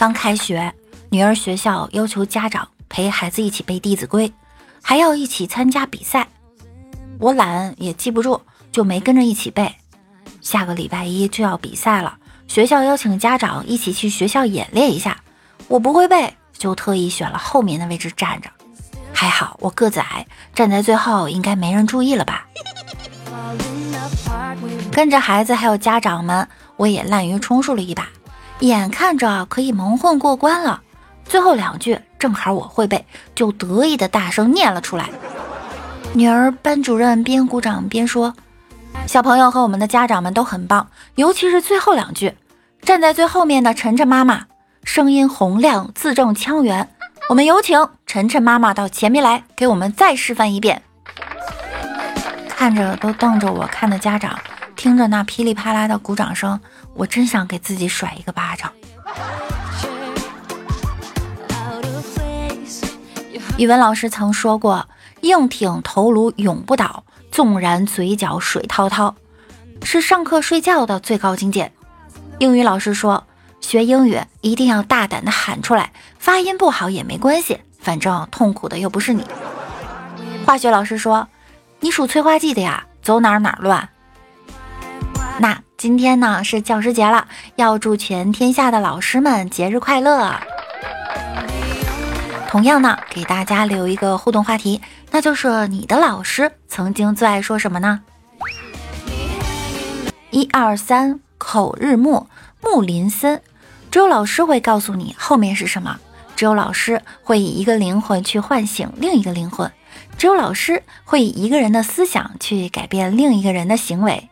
刚开学，女儿学校要求家长陪孩子一起背《弟子规》，还要一起参加比赛。我懒也记不住，就没跟着一起背。下个礼拜一就要比赛了，学校邀请家长一起去学校演练一下。我不会背，就特意选了后面的位置站着。还好我个子矮，站在最后应该没人注意了吧？跟着孩子还有家长们，我也滥竽充数了一把。眼看着可以蒙混过关了，最后两句正好我会背，就得意的大声念了出来。女儿班主任边鼓掌边说：“小朋友和我们的家长们都很棒，尤其是最后两句。”站在最后面的晨晨妈妈，声音洪亮，字正腔圆。我们有请晨晨妈妈到前面来，给我们再示范一遍。看着都瞪着我看的家长。听着那噼里啪啦的鼓掌声，我真想给自己甩一个巴掌。语文老师曾说过：“硬挺头颅永不倒，纵然嘴角水滔滔”，是上课睡觉的最高境界。英语老师说：“学英语一定要大胆的喊出来，发音不好也没关系，反正痛苦的又不是你。”化学老师说：“你数催化剂的呀，走哪儿哪儿乱。”那今天呢是教师节了，要祝全天下的老师们节日快乐。同样呢，给大家留一个互动话题，那就是你的老师曾经最爱说什么呢？一二三，口日木，木林森。只有老师会告诉你后面是什么，只有老师会以一个灵魂去唤醒另一个灵魂，只有老师会以一个人的思想去改变另一个人的行为。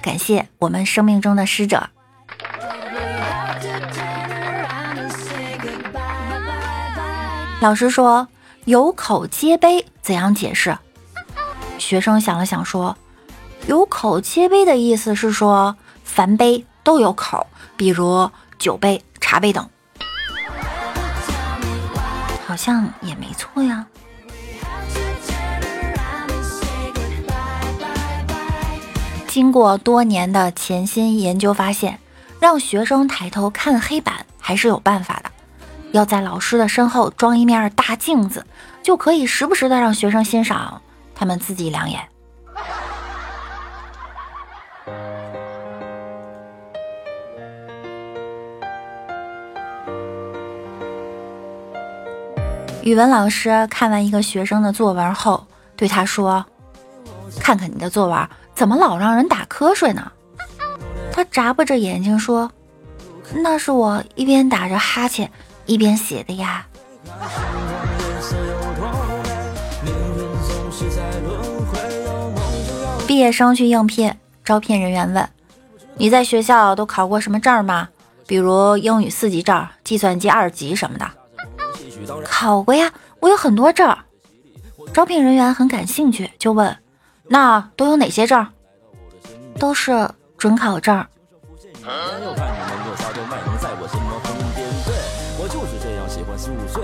感谢我们生命中的使者。老师说：“有口皆碑，怎样解释？”学生想了想说：“有口皆碑的意思是说，凡杯都有口，比如酒杯、茶杯等。”好像也没错呀。经过多年的潜心研究，发现让学生抬头看黑板还是有办法的。要在老师的身后装一面大镜子，就可以时不时的让学生欣赏他们自己两眼。语文老师看完一个学生的作文后，对他说：“看看你的作文。”怎么老让人打瞌睡呢？他眨巴着眼睛说：“那是我一边打着哈欠一边写的呀。”毕业生去应聘，招聘人员问：“你在学校都考过什么证吗？比如英语四级证、计算机二级什么的？”考过呀，我有很多证。招聘人员很感兴趣，就问。那都有哪些证？都是准考证。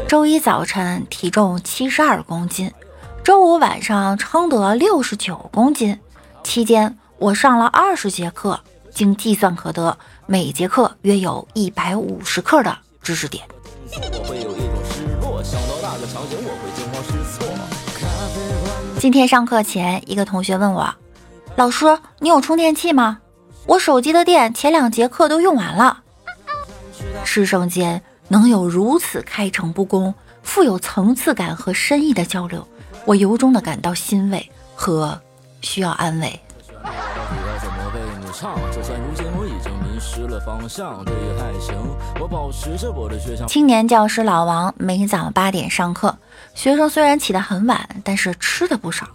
周一早晨体重七十二公斤，周五晚上称得六十九公斤，期间我上了二十节课，经计算可得，每节课约有一百五十克的知识点。今天上课前，一个同学问我：“老师，你有充电器吗？我手机的电前两节课都用完了。”师生间能有如此开诚布公、富有层次感和深意的交流，我由衷的感到欣慰和需要安慰。青年教师老王每早八点上课。学生虽然起得很晚，但是吃的不少，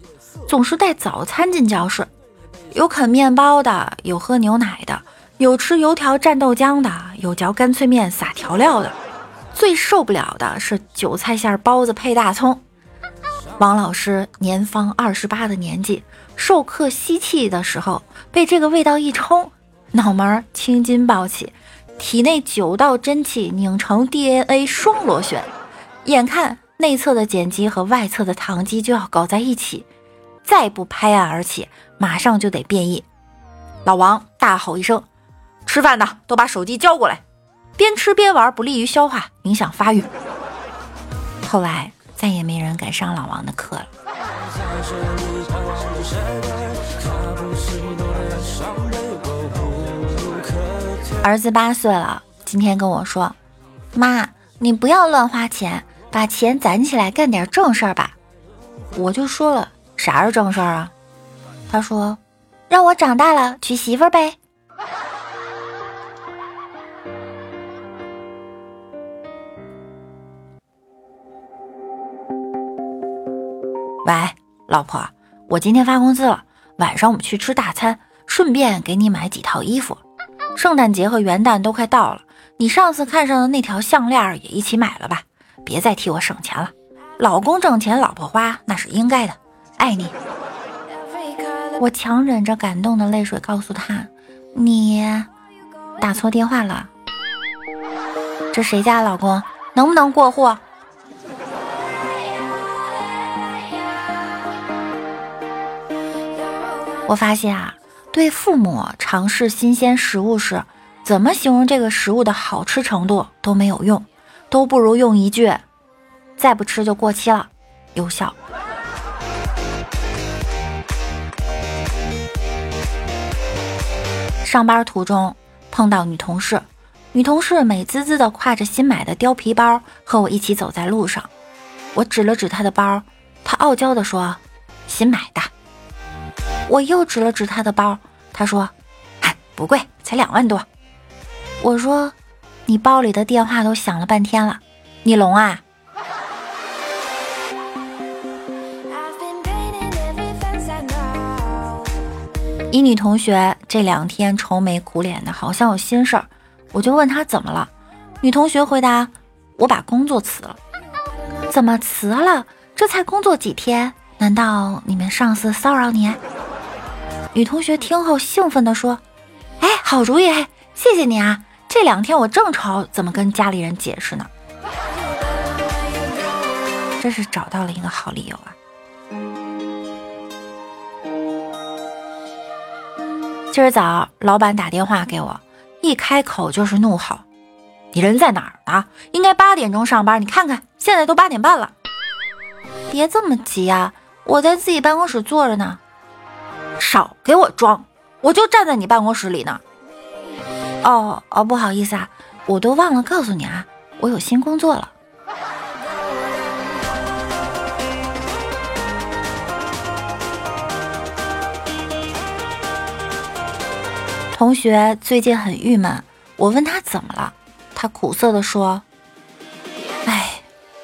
总是带早餐进教室，有啃面包的，有喝牛奶的，有吃油条蘸豆浆的，有嚼干脆面撒调料的。最受不了的是韭菜馅包子配大葱。王老师年方二十八的年纪，授课吸气的时候被这个味道一冲，脑门青筋暴起，体内九道真气拧成 DNA 双螺旋，眼看内侧的碱基和外侧的糖基就要搞在一起，再不拍案而起，马上就得变异。老王大吼一声：“吃饭的都把手机交过来！边吃边玩不利于消化，影响发育。”后来。再也没人敢上老王的课了。儿子八岁了，今天跟我说：“妈，你不要乱花钱，把钱攒起来干点正事儿吧。”我就说了：“啥是正事儿啊？”他说：“让我长大了娶媳妇儿呗。”喂，老婆，我今天发工资了，晚上我们去吃大餐，顺便给你买几套衣服。圣诞节和元旦都快到了，你上次看上的那条项链也一起买了吧？别再替我省钱了，老公挣钱，老婆花，那是应该的。爱你。我强忍着感动的泪水告诉他，你打错电话了。这谁家老公？能不能过户？我发现啊，对父母尝试新鲜食物时，怎么形容这个食物的好吃程度都没有用，都不如用一句“再不吃就过期了”有效。上班途中碰到女同事，女同事美滋滋的挎着新买的貂皮包和我一起走在路上，我指了指她的包，她傲娇的说：“新买的。”我又指了指他的包，他说：“嗨，不贵，才两万多。”我说：“你包里的电话都响了半天了，你聋啊？”一女同学这两天愁眉苦脸的，好像有心事儿，我就问她怎么了。女同学回答：“我把工作辞了。”怎么辞了？这才工作几天？难道你们上司骚扰你？女同学听后兴奋地说：“哎，好主意！谢谢你啊！这两天我正愁怎么跟家里人解释呢。真是找到了一个好理由啊！今儿早老板打电话给我，一开口就是怒吼：‘你人在哪儿呢？应该八点钟上班，你看看现在都八点半了！’别这么急啊，我在自己办公室坐着呢。”少给我装，我就站在你办公室里呢。哦哦，不好意思啊，我都忘了告诉你啊，我有新工作了。同学最近很郁闷，我问他怎么了，他苦涩的说：“哎，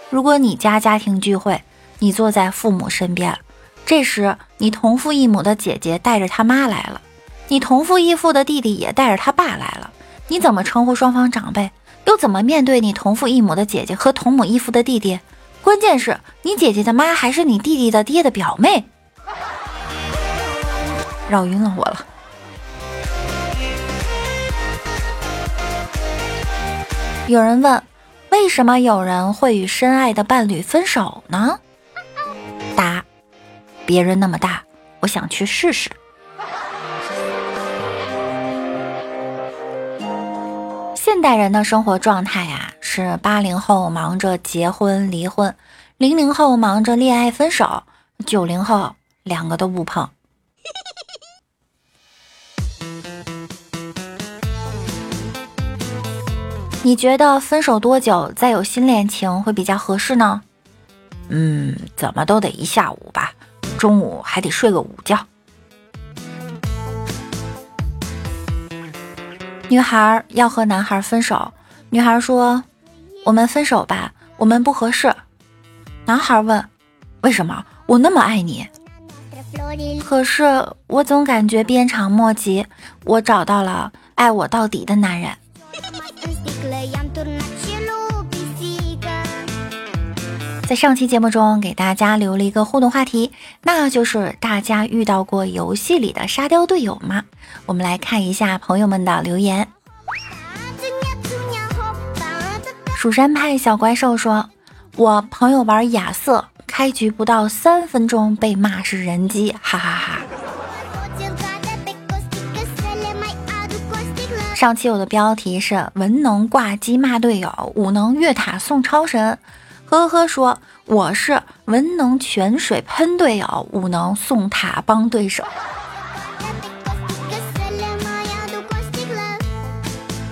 如果你家家庭聚会，你坐在父母身边。”这时，你同父异母的姐姐带着他妈来了，你同父异父的弟弟也带着他爸来了。你怎么称呼双方长辈？又怎么面对你同父异母的姐姐和同母异父的弟弟？关键是你姐姐的妈还是你弟弟的爹的表妹，绕晕了我了。有人问，为什么有人会与深爱的伴侣分手呢？答。别人那么大，我想去试试。代人的生活状态呀，是八零后忙着结婚离婚，零零后忙着恋爱分手，九零后两个都不碰。你觉得分手多久再有新恋情会比较合适呢？嗯，怎么都得一下午吧。中午还得睡个午觉。女孩要和男孩分手，女孩说：“我们分手吧，我们不合适。”男孩问：“为什么？我那么爱你。”可是我总感觉鞭长莫及，我找到了爱我到底的男人。在上期节目中，给大家留了一个互动话题，那就是大家遇到过游戏里的沙雕队友吗？我们来看一下朋友们的留言。蜀山派小怪兽说：“我朋友玩亚瑟，开局不到三分钟被骂是人机，哈哈哈。”上期我的标题是文能挂机骂队友，武能越塔送超神。呵呵，说我是文能泉水喷队友，武能送塔帮对手。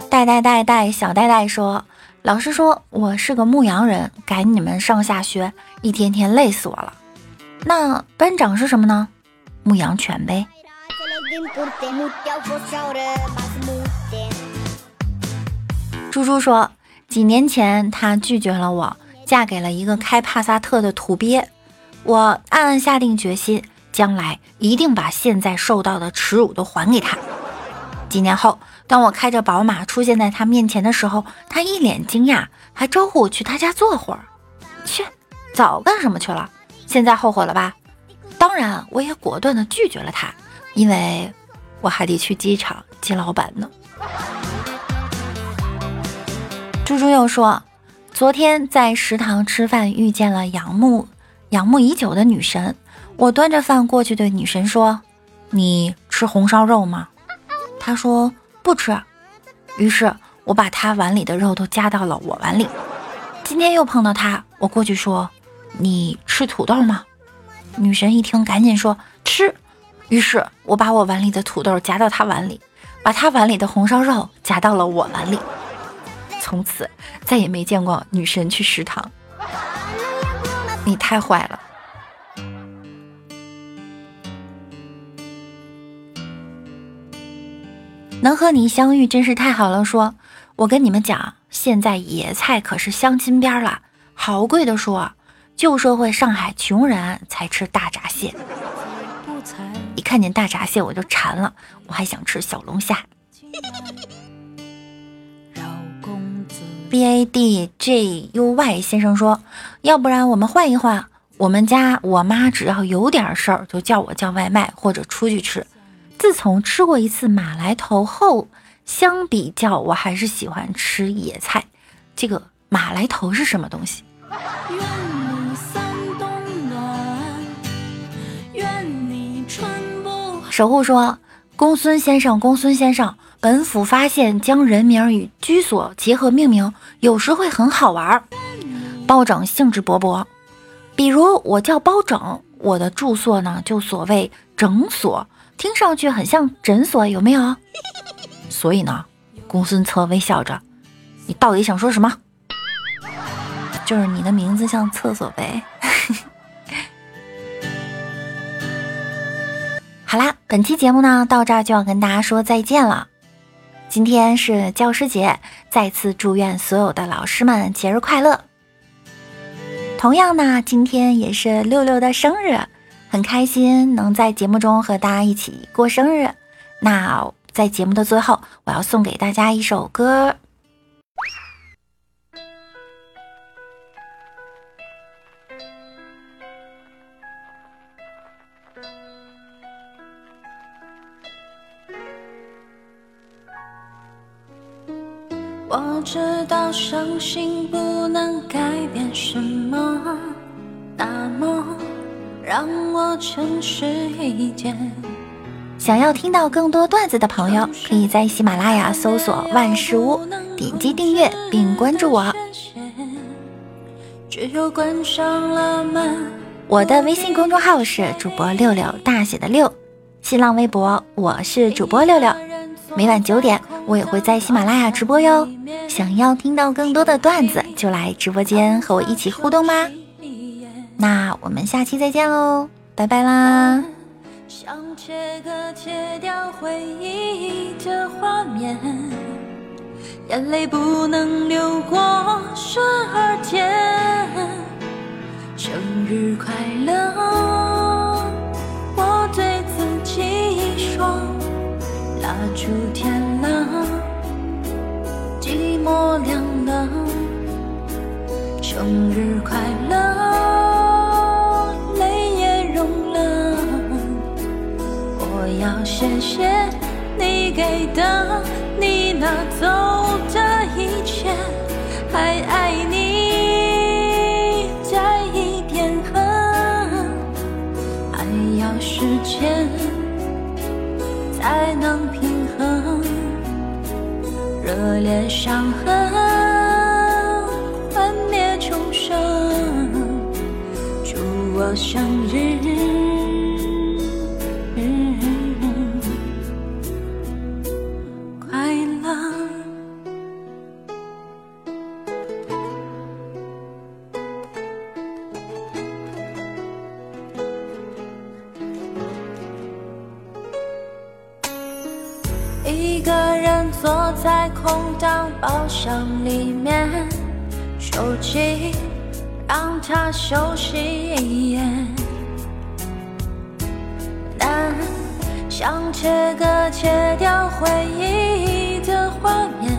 带带带带小带带说，老师说我是个牧羊人，赶你们上下学，一天天累死我了。那班长是什么呢？牧羊犬呗。猪猪说，几年前他拒绝了我。嫁给了一个开帕萨特的土鳖，我暗暗下定决心，将来一定把现在受到的耻辱都还给他。几年后，当我开着宝马出现在他面前的时候，他一脸惊讶，还招呼我去他家坐会儿。切，早干什么去了？现在后悔了吧？当然，我也果断地拒绝了他，因为我还得去机场接老板呢。猪猪又说。昨天在食堂吃饭，遇见了仰慕仰慕已久的女神。我端着饭过去，对女神说：“你吃红烧肉吗？”她说：“不吃。”于是我把她碗里的肉都夹到了我碗里。今天又碰到她，我过去说：“你吃土豆吗？”女神一听，赶紧说：“吃。”于是我把我碗里的土豆夹到她碗里，把她碗里的红烧肉夹到了我碗里。从此再也没见过女神去食堂，你太坏了。能和你相遇真是太好了。说，我跟你们讲，现在野菜可是镶金边了，好贵的说。旧社会上海穷人才吃大闸蟹，一看见大闸蟹我就馋了，我还想吃小龙虾。B A D J U Y 先生说：“要不然我们换一换，我们家我妈只要有点事儿就叫我叫外卖或者出去吃。自从吃过一次马来头后，相比较我还是喜欢吃野菜。这个马来头是什么东西？”守护说：“公孙先生，公孙先生。”本府发现将人名与居所结合命名，有时会很好玩。包拯兴致勃勃，比如我叫包拯，我的住所呢就所谓诊所，听上去很像诊所，有没有？所以呢，公孙策微笑着，你到底想说什么？就是你的名字像厕所呗。好啦，本期节目呢到这儿就要跟大家说再见了。今天是教师节，再次祝愿所有的老师们节日快乐。同样呢，今天也是六六的生日，很开心能在节目中和大家一起过生日。那在节目的最后，我要送给大家一首歌。心不能改变什么，那么让我诚实一点。想要听到更多段子的朋友，可以在喜马拉雅搜索“万事屋”，点击订阅并关注我。我的微信公众号是主播六六大写的六，新浪微博我是主播六六。每晚九点，我也会在喜马拉雅直播哟。想要听到更多的段子，就来直播间和我一起互动吧。那我们下期再见喽，拜拜啦！想切割切掉回忆的画面，眼泪不能流过瞬而间。生日快乐，生日快乐，泪也融了。我要谢谢你给的，你拿走的一切，还爱你再一点恨，还要时间才能平衡热烈伤痕。我生日快乐！一个人坐在空荡包厢里面，手机。让他休息一夜，难想切割切掉回忆的画面，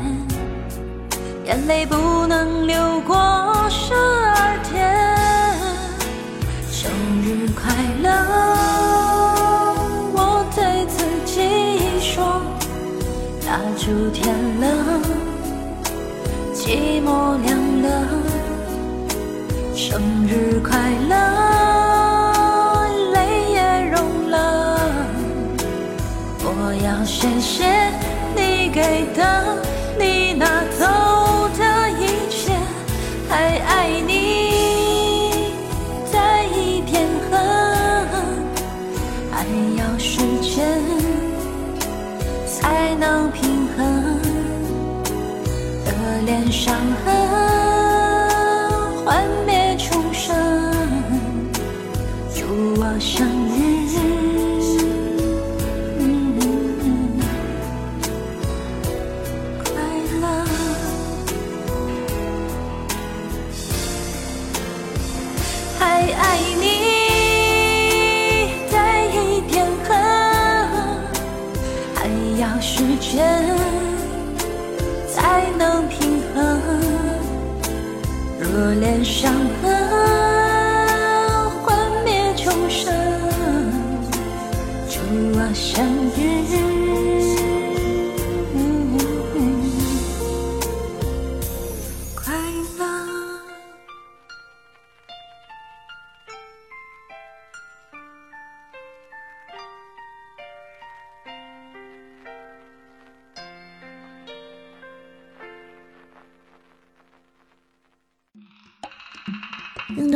眼泪不能流过十二天。生日快乐，我对自己说，蜡烛添了，寂寞凉。生日快乐，泪也融了。我要谢谢你给的，你拿走的一切，还爱你在一点恨，还要时间才能平衡的脸上我想你